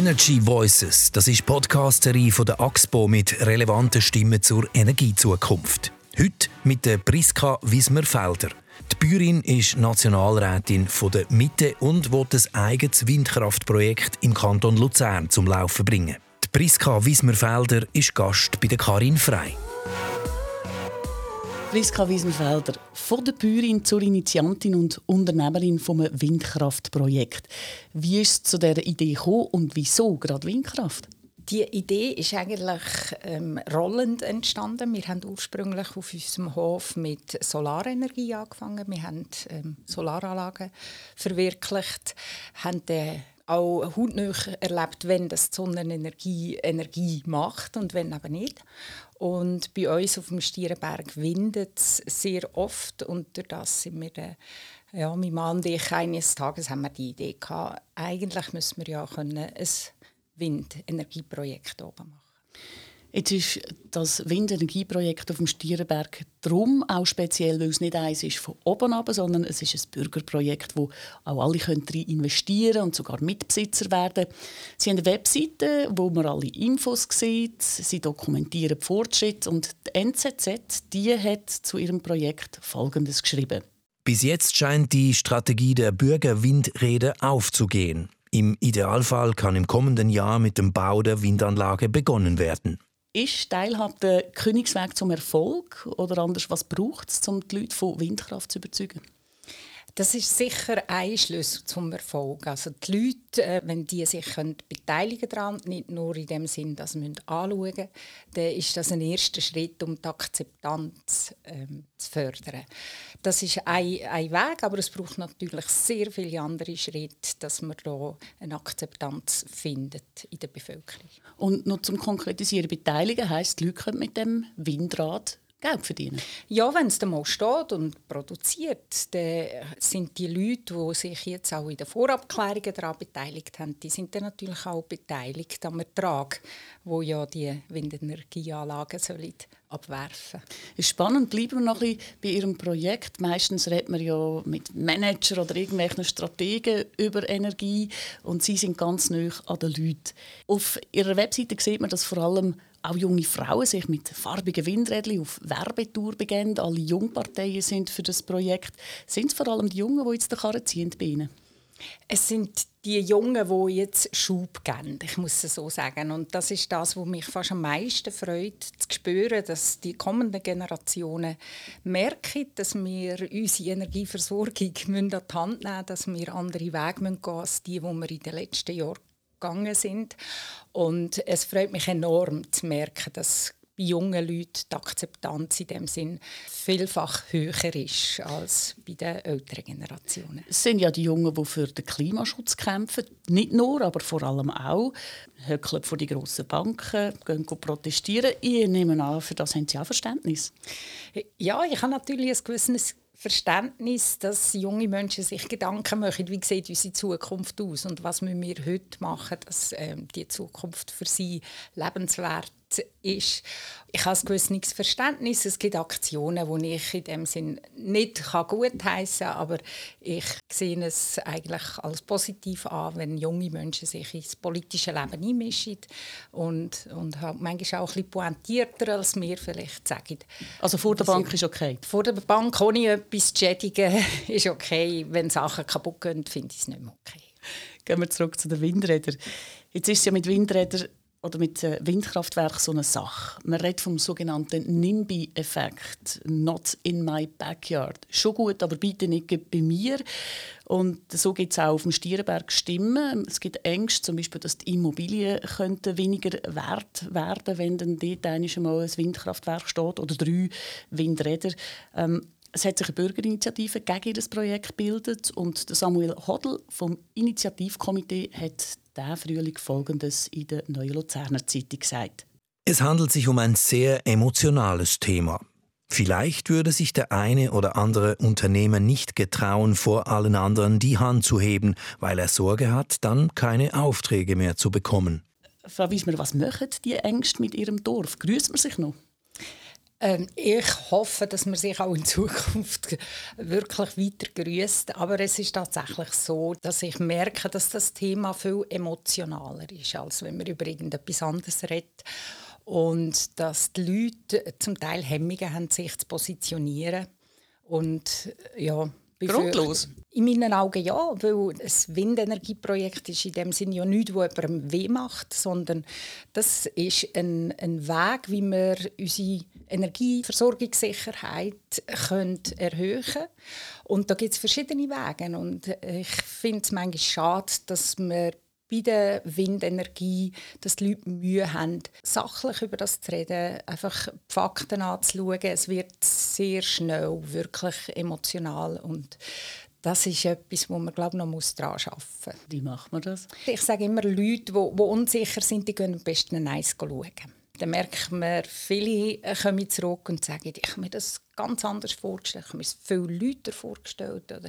Energy Voices, das ist die Podcasterie von der AXPO mit relevanten Stimmen zur Energiezukunft. Heute mit der Priska Wismer-Felder. Die Bäuerin ist Nationalrätin der Mitte und will ein eigenes Windkraftprojekt im Kanton Luzern zum Laufen bringen. Die Priska Wismer-Felder ist Gast bei der Karin Frei. Priska Wiesenfelder, von der Bäuerin zur Initiantin und Unternehmerin vom Windkraftprojekt. Wie ist es zu dieser Idee gekommen und wieso gerade Windkraft? Die Idee ist eigentlich ähm, rollend entstanden. Wir haben ursprünglich auf unserem Hof mit Solarenergie angefangen. Wir haben ähm, Solaranlagen verwirklicht, haben dann auch hautnah erlebt, wenn das die Sonnenenergie Energie macht und wenn eben nicht. Und bei uns auf dem Stierenberg windet es sehr oft und durch das sind wir dann, ja, mein Mann und ich, eines Tages haben wir die Idee gehabt, eigentlich müssen wir ja können ein Windenergieprojekt oben machen. Jetzt ist das Windenergieprojekt auf dem Stierenberg drum auch speziell, weil es nicht eins ist von oben ab, sondern es ist ein Bürgerprojekt, wo auch alle können investieren und sogar Mitbesitzer werden. Sie haben eine Webseite, wo man alle Infos sieht. Sie dokumentieren die Fortschritte und die NZZ die hat zu ihrem Projekt Folgendes geschrieben. Bis jetzt scheint die Strategie der Bürgerwindräder aufzugehen. Im Idealfall kann im kommenden Jahr mit dem Bau der Windanlage begonnen werden. Ist Teilhabe der Königsweg zum Erfolg oder anders, was braucht es, um die Leute von Windkraft zu überzeugen? Das ist sicher ein Schlüssel zum Erfolg. Also die Leute, äh, wenn die sich können beteiligen daran, nicht nur in dem Sinn, dass sie anschauen müssen, dann ist das ein erster Schritt, um die Akzeptanz ähm, zu fördern. Das ist ein, ein Weg, aber es braucht natürlich sehr viele andere Schritte, dass man da eine Akzeptanz findet in der Bevölkerung. Und noch zum Konkretisieren, beteiligen heisst, die Leute können mit dem Windrad Geld verdienen? Ja, wenn es dann mal steht und produziert, dann sind die Leute, die sich jetzt auch in den Vorabklärungen daran beteiligt haben, die sind dann natürlich auch beteiligt am Ertrag, wo ja die Windenergieanlagen sollen abwerfen. Ist spannend. Bleiben wir noch ein bisschen bei Ihrem Projekt. Meistens redet man ja mit Manager oder irgendwelchen Strategen über Energie und Sie sind ganz nah an den Leuten. Auf Ihrer Webseite sieht man, dass vor allem auch junge Frauen sich mit farbigen Windrädchen auf Werbetour begeben. Alle Jungparteien sind für das Projekt. Sind es vor allem die Jungen, die jetzt den Karren ziehen bei Ihnen? Es sind die Jungen, die jetzt Schub geben, ich muss es so sagen. Und das ist das, was mich fast am meisten freut, zu spüren, dass die kommenden Generationen merken, dass wir unsere Energieversorgung an die Hand nehmen müssen, dass wir andere Wege gehen müssen als die, die wir in den letzten Jahren gegangen sind. Und es freut mich enorm zu merken, dass bei jungen Leuten die Akzeptanz in dem Sinn vielfach höher ist als bei den älteren Generationen. Es sind ja die Jungen, die für den Klimaschutz kämpfen. Nicht nur, aber vor allem auch. Höckeln vor die grossen Banken, gehen protestieren. Ich nehme an, für das haben Sie auch Verständnis. Ja, ich habe natürlich ein gewisses Verständnis, dass junge Menschen sich Gedanken machen, wie sieht unsere Zukunft aus und was müssen wir heute machen, dass ähm, die Zukunft für sie lebenswert ist. Ich habe ein gewisses Verständnis. Es gibt Aktionen, die ich in dem Sinn nicht gutheißen kann, aber ich sehe es eigentlich als positiv an, wenn junge Menschen sich ins politische Leben einmischen und, und halt manchmal auch ein bisschen pointierter als wir vielleicht sagen. Also vor der Bank ist okay? Vor der Bank ohne etwas zu schädigen ist okay. Wenn Sachen kaputt gehen, finde ich es nicht mehr okay. Gehen wir zurück zu den Windrädern. Jetzt ist es ja mit Windrädern oder mit äh, Windkraftwerk so eine Sache. Man redet vom sogenannten NIMBY-Effekt, not in my backyard. Schon gut, aber bitte nicht bei mir. Und so gibt es auch auf dem Stierenberg Stimmen. Es gibt Ängste, zum Beispiel, dass die Immobilien könnten weniger wert werden, wenn dann dort einmal ein Windkraftwerk steht oder drei Windräder. Ähm, es hat sich eine Bürgerinitiative gegen das Projekt gebildet und Samuel Hodl vom Initiativkomitee hat diesen Frühling Folgendes in der Neuen Luzerner Zeitung gesagt. Es handelt sich um ein sehr emotionales Thema. Vielleicht würde sich der eine oder andere Unternehmer nicht getrauen, vor allen anderen die Hand zu heben, weil er Sorge hat, dann keine Aufträge mehr zu bekommen. Frau Wiesmer, was machen die Ängste mit Ihrem Dorf? Grüßt man sich noch? Ähm, ich hoffe, dass man sich auch in Zukunft wirklich weiter grüßt. Aber es ist tatsächlich so, dass ich merke, dass das Thema viel emotionaler ist, als wenn man über irgendetwas anderes redet. Und dass die Leute zum Teil Hemmungen haben, sich zu positionieren. Und ja, Grundlos? In meinen Augen ja, weil ein Windenergieprojekt ist in dem Sinne ja nichts, das jemandem weh macht, sondern das ist ein, ein Weg, wie wir unsere Energieversorgungssicherheit können erhöhen können. Und da gibt es verschiedene Wege. Und ich finde es manchmal schade, dass wir bei der Windenergie, dass die Leute Mühe haben, sachlich über das zu reden, einfach die Fakten anzuschauen. Es wird sehr schnell wirklich emotional und das ist etwas, wo man glaube noch muss daran arbeiten muss. Wie macht man das? Ich sage immer, Leute, die, die unsicher sind, die gehen am besten Eis schauen dann merkt man, viele kommen zurück und sagen, ich habe mir das ganz anders vorgestellt, ich habe mir es viel Leute vorgestellt. Oder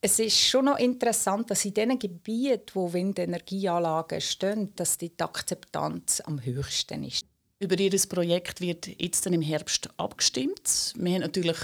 es ist schon noch interessant, dass in den Gebieten, wo Windenergieanlagen stehen, dass die Akzeptanz am höchsten ist. Über Ihr Projekt wird jetzt im Herbst abgestimmt. Wir haben natürlich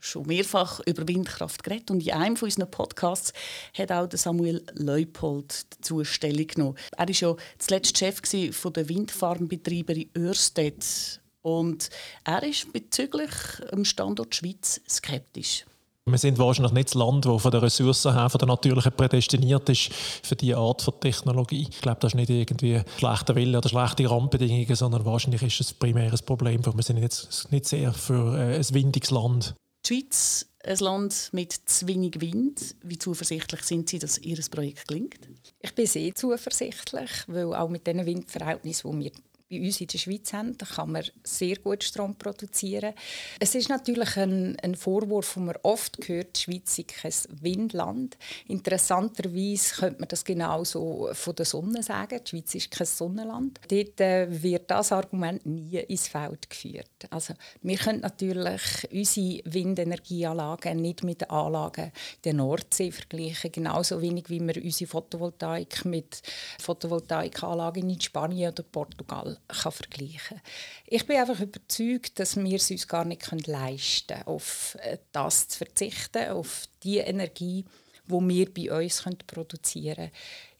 schon mehrfach über Windkraft geredet und in einem von unseren Podcasts hat auch Samuel Leupold dazu Stellung genommen. Er war ja zuletzt Chef der Windfarmbetreiber in Örsted und er ist bezüglich dem Standort Schweiz skeptisch. Wir sind wahrscheinlich nicht das Land, das von den Ressourcen her, von der natürlichen prädestiniert ist für diese Art von Technologie. Ich glaube, das ist nicht irgendwie schlechter Wille oder schlechte Randbedingungen, sondern wahrscheinlich ist es ein primäres Problem. Wir sind jetzt nicht sehr für äh, ein windiges Land. Die Schweiz, ein Land mit zu wenig Wind. Wie zuversichtlich sind Sie, dass Ihr Projekt gelingt? Ich bin sehr zuversichtlich, weil auch mit den Windverhältnissen, die wir bei uns in der Schweiz haben. Da kann man sehr gut Strom produzieren. Es ist natürlich ein, ein Vorwurf, den man oft hört, die Schweiz sei kein Windland. Interessanterweise könnte man das genauso von der Sonne sagen. Die Schweiz ist kein Sonnenland. Dort äh, wird das Argument nie ins Feld geführt. Also, wir können natürlich unsere Windenergieanlagen nicht mit den Anlagen der Nordsee vergleichen. Genauso wenig wie wir unsere Photovoltaik mit Photovoltaikanlagen in Spanien oder Portugal kann vergleichen kann. Ich bin einfach überzeugt, dass wir es uns gar nicht leisten können, auf äh, das zu verzichten, auf die Energie, die wir bei uns produzieren können.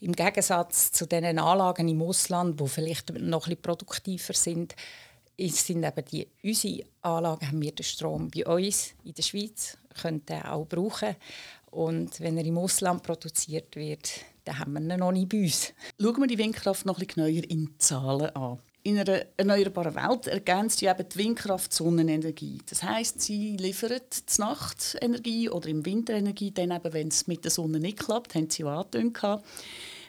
Im Gegensatz zu den Anlagen im Ausland, die vielleicht noch ein produktiver sind, sind eben die, unsere Anlagen haben wir den Strom bei uns in der Schweiz, können den auch brauchen. Und wenn er im Ausland produziert wird, dann haben wir ihn noch nicht bei uns. Schauen wir die Windkraft noch ein bisschen genauer in Zahlen an. In einer erneuerbaren Welt ergänzt sie eben die Windkraft Sonnenenergie. Das heißt, sie liefert die Nacht Energie oder im Winter Energie, dann eben, wenn es mit der Sonne nicht klappt, haben sie auch angetönt.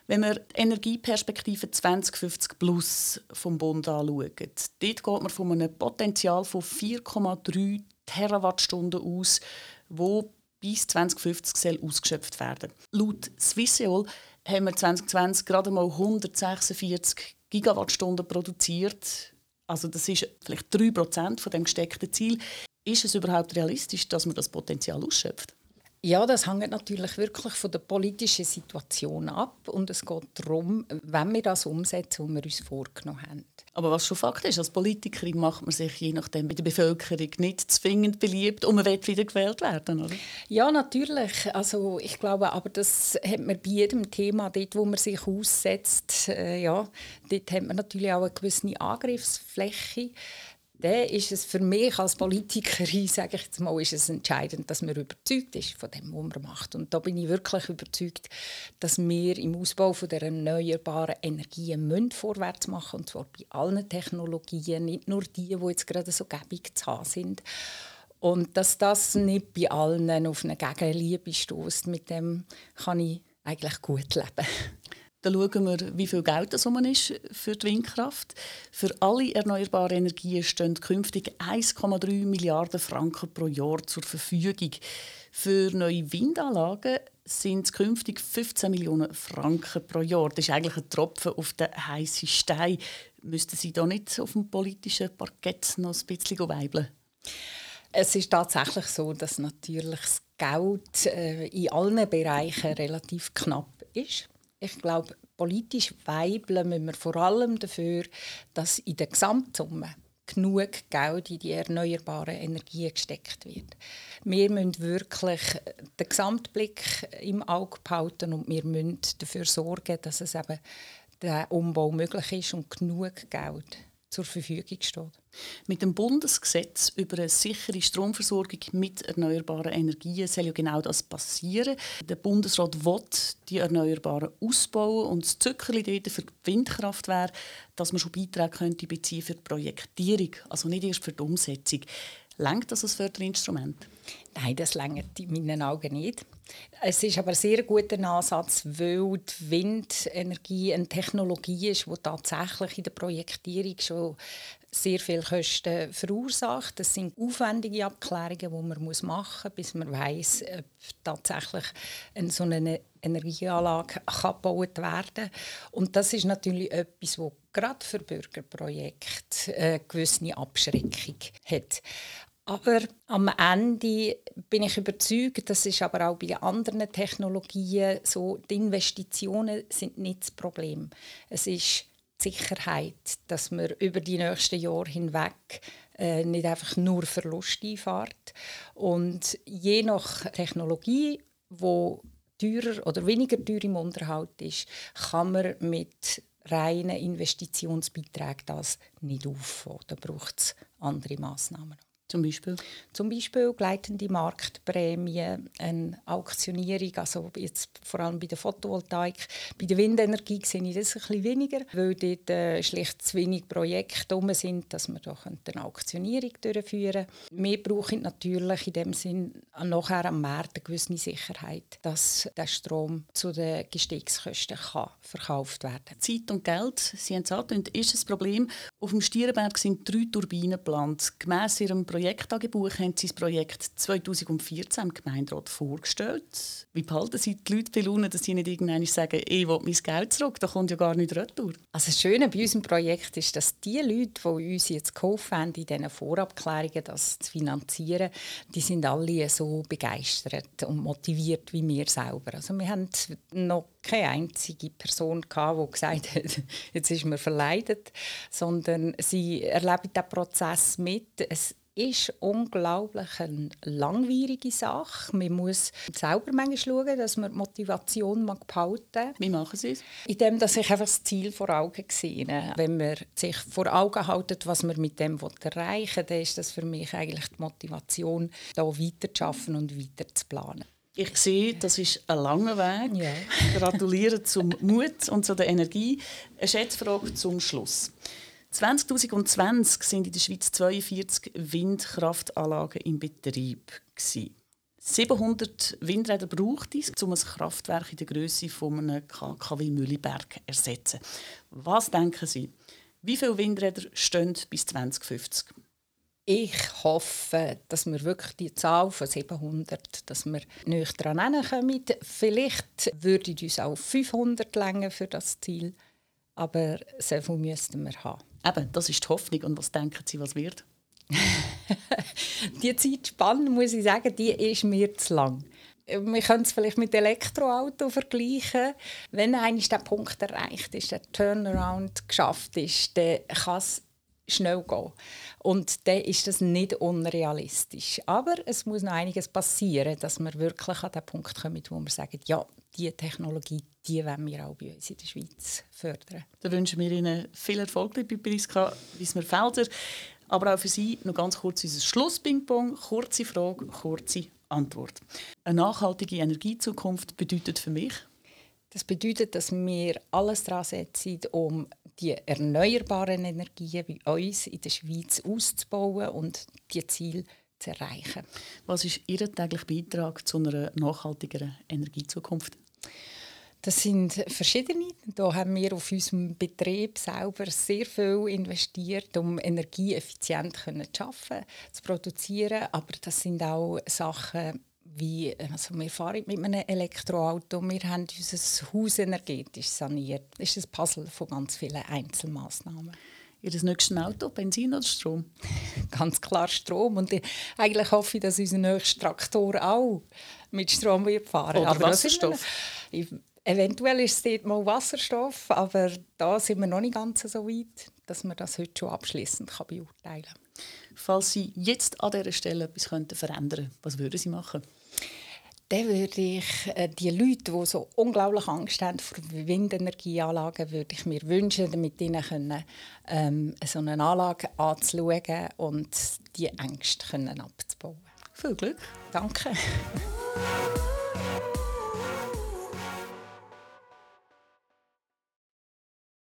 Wenn wir die Energieperspektive 2050 plus vom Bund anschauen, dort geht man von einem Potenzial von 4,3 Terawattstunden aus, wo bis 2050 soll ausgeschöpft werden. Laut Swisseol haben wir 2020 gerade mal 146 Gigawattstunden produziert. Also das ist vielleicht 3% von dem gesteckten Ziel. Ist es überhaupt realistisch, dass man das Potenzial ausschöpft? Ja, das hängt natürlich wirklich von der politischen Situation ab und es geht darum, wenn wir das umsetzen, was wir uns vorgenommen haben. Aber was schon Fakt ist, als Politikerin macht man sich je nachdem bei der Bevölkerung nicht zwingend beliebt und man wird wieder gewählt werden, oder? Ja, natürlich. Also ich glaube, aber das hat man bei jedem Thema, dort, wo man sich aussetzt, äh, ja, dort hat man natürlich auch eine gewisse Angriffsfläche dann ist es für mich als Politikerin, sage ich jetzt mal, ist es entscheidend, dass man überzeugt ist von dem, was man macht. Und da bin ich wirklich überzeugt, dass wir im Ausbau von der erneuerbaren Energien vorwärts machen und zwar bei allen Technologien, nicht nur die, die jetzt gerade so gäbig zu haben sind. Und dass das nicht bei allen auf eine Gegenliebe stößt, mit dem kann ich eigentlich gut leben. Dann schauen wir, wie viel Geld das ist für die Windkraft. Für alle erneuerbaren Energien stehen künftig 1,3 Milliarden Franken pro Jahr zur Verfügung. Für neue Windanlagen sind es künftig 15 Millionen Franken pro Jahr. Das ist eigentlich ein Tropfen auf den heißen Stein. Müssten Sie da nicht auf dem politischen Parkett noch ein bisschen weibeln? Es ist tatsächlich so, dass natürlich das Geld äh, in allen Bereichen relativ knapp ist. Ich glaube, politisch weibeln müssen wir vor allem dafür, dass in der Gesamtsumme genug Geld in die erneuerbaren Energien gesteckt wird. Wir müssen wirklich den Gesamtblick im Auge behalten und wir müssen dafür sorgen, dass es eben der Umbau möglich ist und genug Geld zur Verfügung steht. Mit dem Bundesgesetz über eine sichere Stromversorgung mit erneuerbaren Energien soll ja genau das passieren. Der Bundesrat will die Erneuerbaren ausbauen und das Zückerli dort für die Windkraft wäre, dass man schon Beiträge könnte beziehen für die Projektierung, also nicht erst für die Umsetzung. Längt das als Förderinstrument? Nein, das längt in meinen Augen nicht. Es ist aber ein sehr guter Ansatz, weil die Windenergie eine Technologie ist, die tatsächlich in der Projektierung schon sehr viele Kosten verursacht. Das sind aufwendige Abklärungen, die man machen muss, bis man weiß, ob tatsächlich eine so eine Energieanlage gebaut werden kann. Und das ist natürlich etwas, das gerade für Bürgerprojekte eine gewisse Abschreckung hat. Aber am Ende bin ich überzeugt, das ist aber auch bei anderen Technologien so, die Investitionen sind nicht das Problem. Es ist die Sicherheit, dass man über die nächsten Jahre hinweg äh, nicht einfach nur Verlust einfährt. Und je nach Technologie, wo teurer oder weniger teuer im Unterhalt ist, kann man mit reinen Investitionsbeiträgen das nicht auffangen. Da braucht es andere Massnahmen. Zum Beispiel? Zum Beispiel gleitende Marktprämie, eine Auktionierung, also jetzt vor allem bei der Photovoltaik. Bei der Windenergie sehe ich das ein bisschen weniger, weil dort äh, schlicht zu wenig Projekte rum sind, dass wir da eine Auktionierung durchführen können. Wir brauchen natürlich in dem Sinn nachher am Markt eine gewisse Sicherheit, dass der Strom zu den Gestiegskosten kann verkauft werden kann. Zeit und Geld, Sie haben es angetönt, ist ein Problem. Auf dem Stierenberg sind drei Turbinen geplant. Gemäss Ihrem Projekt Projekttagebuch haben Sie das Projekt 2014 im Gemeinderat vorgestellt. Wie behalten Sie die Leute bei Laune, dass sie nicht irgendwann sagen, ich will mein Geld zurück, da kommt ja gar nicht retour? Also das Schöne bei unserem Projekt ist, dass die Leute, die uns jetzt geholfen haben, in diesen Vorabklärungen das zu finanzieren, die sind alle so begeistert und motiviert wie wir selber. Also wir haben noch keine einzige Person gehabt, die gesagt hat, jetzt ist man verleidet, sondern sie erleben den Prozess mit. Es ist unglaublich eine langwierige Sache. Man muss selber manchmal schauen, dass man die Motivation behalten mag. Wie machen Sie es? Indem dass ich einfach das Ziel vor Augen sehe. Wenn man sich vor Augen hält, was man mit dem erreichen will, dann ist das für mich eigentlich die Motivation, da weiter zu arbeiten und weiter zu planen. Ich sehe, das ist ein langer Weg. Ja. Gratuliere zum Mut und zu der Energie. Eine Schätzfrage zum Schluss. 2020 sind in der Schweiz 42 Windkraftanlagen in Betrieb. 700 Windräder braucht es, um ein Kraftwerk in der Größe von einem KKW Mühleberg zu ersetzen. Was denken Sie? Wie viele Windräder stehen bis 2050? Ich hoffe, dass wir wirklich die Zahl von 700, dass wir nicht daran kommen. Vielleicht würde uns auch 500 länger für das Ziel, aber so viel müssten wir haben. Eben, das ist die Hoffnung. Und was denken Sie, was wird? die Zeitspanne, muss ich sagen, die ist mir zu lang. Wir können es vielleicht mit Elektroauto vergleichen. Wenn einmal der Punkt erreicht ist, der Turnaround geschafft ist, dann kann es schnell gehen. Und dann ist das nicht unrealistisch. Aber es muss noch einiges passieren, dass wir wirklich an den Punkt kommen, wo wir sagen, ja, diese Technologie, die wollen wir auch bei uns in der Schweiz fördern. Da wünschen wir Ihnen viel Erfolg bei Priska Wiesmer-Felder. Aber auch für Sie noch ganz kurz unser Schlusspingpong. Kurze Frage, kurze Antwort. Eine nachhaltige Energiezukunft bedeutet für mich? Das bedeutet, dass wir alles daran setzen, um die erneuerbaren Energien bei uns in der Schweiz auszubauen und die Ziele zu erreichen. Was ist Ihr täglicher Beitrag zu einer nachhaltigeren Energiezukunft? Das sind verschiedene. Da haben wir auf unserem Betrieb selber sehr viel investiert, um energieeffizient zu arbeiten, zu produzieren. Aber das sind auch Sachen, wie, also wir fahren mit einem Elektroauto, wir haben unser Haus energetisch saniert. Das ist ein Puzzle von ganz vielen Einzelmaßnahmen. Ihr nächstes Auto, Benzin oder Strom? Ganz klar Strom. Und ich, eigentlich hoffe ich, dass unser nächster Traktor auch mit Strom wird fahren Oder Aber Wasserstoff? Eventuell ist es dort mal Wasserstoff, aber da sind wir noch nicht ganz so weit, dass man das heute schon abschließend beurteilen kann. Falls Sie jetzt an dieser Stelle etwas verändern könnten, was würden Sie machen? Dann würde ich äh, die Leute, die so unglaublich Angst haben vor Windenergieanlagen, würde ich mir wünschen, mit ihnen können, ähm, so eine Anlage anzuschauen und die Ängste können abzubauen. Viel Glück. Danke.